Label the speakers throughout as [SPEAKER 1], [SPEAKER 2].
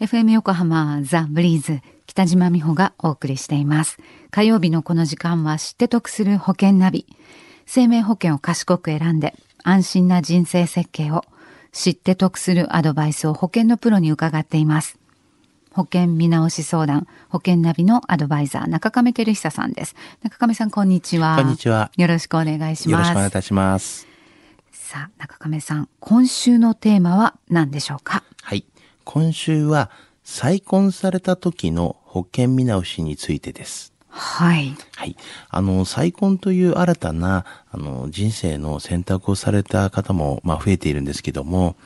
[SPEAKER 1] FM 横浜ザ・ブリーズ北島美穂がお送りしています。火曜日のこの時間は知って得する保険ナビ。生命保険を賢く選んで安心な人生設計を知って得するアドバイスを保険のプロに伺っています。保険見直し相談、保険ナビのアドバイザー、中亀照久さんです。中亀さん、こんにちは。
[SPEAKER 2] こんにちは。
[SPEAKER 1] よろしくお願いします。よ
[SPEAKER 2] ろしくお願いいたします。
[SPEAKER 1] さあ、中亀さん、今週のテーマは何でしょうか？
[SPEAKER 2] はい。今週は、再婚された時の保険見直しについてです。
[SPEAKER 1] はい。
[SPEAKER 2] はい。あの、再婚という新たな、あの、人生の選択をされた方も、まあ、増えているんですけども、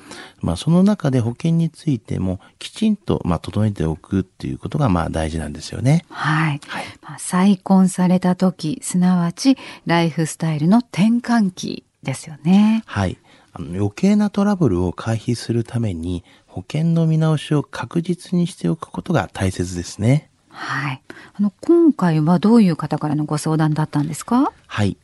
[SPEAKER 2] まあ、その中で保険についても、きちんと、まあ、整えておくっていうことが、まあ、大事なんですよね。
[SPEAKER 1] はい。はい、まあ、再婚された時、すなわち、ライフスタイルの転換期ですよね。
[SPEAKER 2] はい。あの余計なトラブルを回避するために、保険の見直しを確実にしておくことが大切ですね。
[SPEAKER 1] はい。あの、今回はどういう方からのご相談だったんですか？
[SPEAKER 2] はい。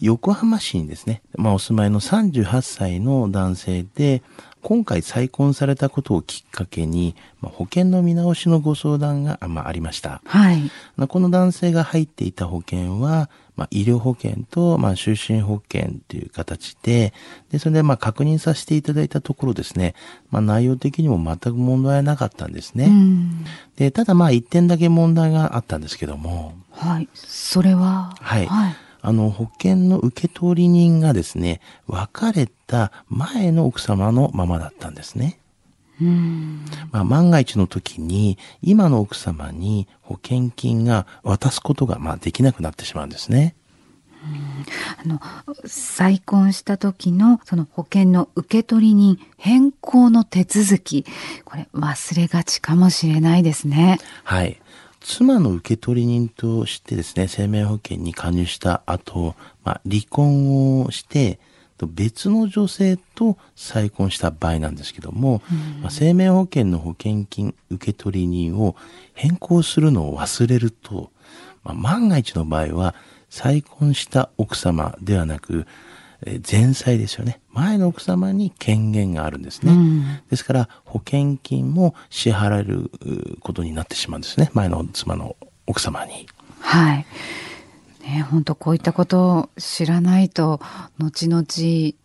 [SPEAKER 2] 横浜市にですね、まあ、お住まいの38歳の男性で、今回再婚されたことをきっかけに、まあ、保険の見直しのご相談が、まあ、ありました。
[SPEAKER 1] はい。
[SPEAKER 2] この男性が入っていた保険は、まあ、医療保険と、まあ、就寝保険という形で、で、それで、まあ、確認させていただいたところですね、まあ、内容的にも全く問題はなかったんですね。で、ただ、まあ、一点だけ問題があったんですけども。
[SPEAKER 1] はい。それは？
[SPEAKER 2] はい。はいあの、保険の受取人がですね、別れた前の奥様のままだったんですね。まあ、万が一の時に、今の奥様に保険金が渡すことが、まあ、できなくなってしまうんですね。
[SPEAKER 1] あの、再婚した時のその保険の受取人変更の手続き、これ忘れがちかもしれないですね。
[SPEAKER 2] はい。妻の受取人としてですね、生命保険に加入した後、まあ、離婚をして、別の女性と再婚した場合なんですけども、まあ、生命保険の保険金受取人を変更するのを忘れると、まあ、万が一の場合は再婚した奥様ではなく、え前妻ですよね。前の奥様に権限があるんですね。うん、ですから、保険金も支払えることになってしまうんですね。前の妻の奥様に。
[SPEAKER 1] はい。ね、本当こういったことを知らないと、後々、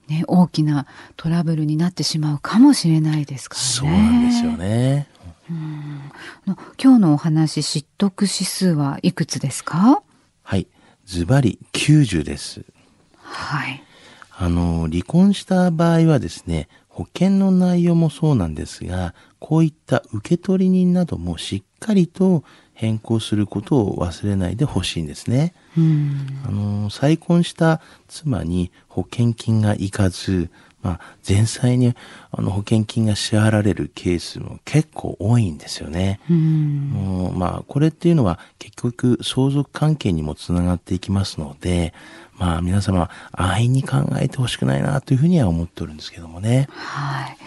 [SPEAKER 1] ね、大きなトラブルになってしまうかもしれないですからね。
[SPEAKER 2] そうなんですよね。
[SPEAKER 1] うん今日のお話、知得指数はいくつですか？
[SPEAKER 2] はい。ズバリ90です。
[SPEAKER 1] はい。
[SPEAKER 2] あの、離婚した場合はですね、保険の内容もそうなんですが、こういった受取人などもしっかりと変更することを忘れないでほしいんですね。あの、再婚した妻に保険金がいかず、まあ、前妻にあの保険金が支払われるケースも結構多いんですよね。もうまあ、これっていうのは結局相続関係にもつながっていきますので、まあ皆様安易に考えてほしくないなというふうには思っておるんですけどもね。
[SPEAKER 1] はい。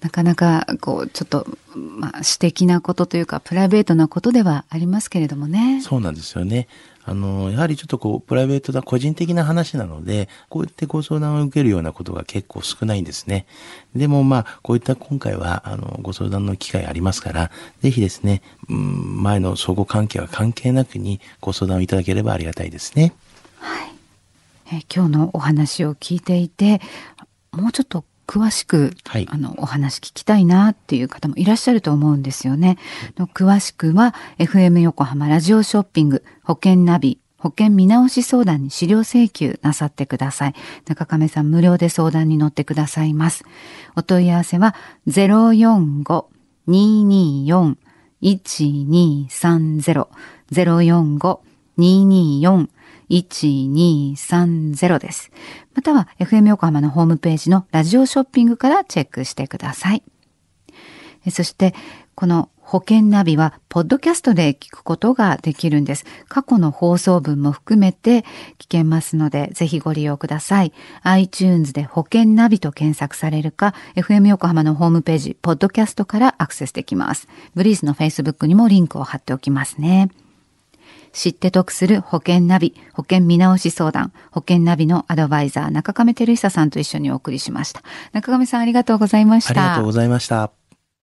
[SPEAKER 1] なかなか、こう、ちょっと、まあ、私的なことというか、プライベートなことではありますけれどもね。
[SPEAKER 2] そうなんですよね。あの、やはりちょっとこう、プライベートな個人的な話なので、こうやってご相談を受けるようなことが結構少ないんですね。でもまあ、こういった今回は、あの、ご相談の機会ありますから、ぜひですね、うん、前の相互関係は関係なくにご相談をいただければありがたいですね。
[SPEAKER 1] はい。え今日のお話を聞いていて、もうちょっと詳しく、はい、あの、お話聞きたいなっていう方もいらっしゃると思うんですよね。の詳しくは、FM 横浜ラジオショッピング保険ナビ保険見直し相談に資料請求なさってください。中亀さん無料で相談に乗ってくださいます。お問い合わせは045-224-1230 045-224-1230 1230です。または FM 横浜のホームページのラジオショッピングからチェックしてください。そして、この保険ナビは、ポッドキャストで聞くことができるんです。過去の放送分も含めて聞けますので、ぜひご利用ください。iTunes で保険ナビと検索されるか、FM 横浜のホームページ、ポッドキャストからアクセスできます。ブリーズの Facebook にもリンクを貼っておきますね。知って得する保険ナビ、保険見直し相談、保険ナビのアドバイザー、中亀照久さんと一緒にお送りしました。中亀さんありがとうございました。あり
[SPEAKER 2] がとうございました。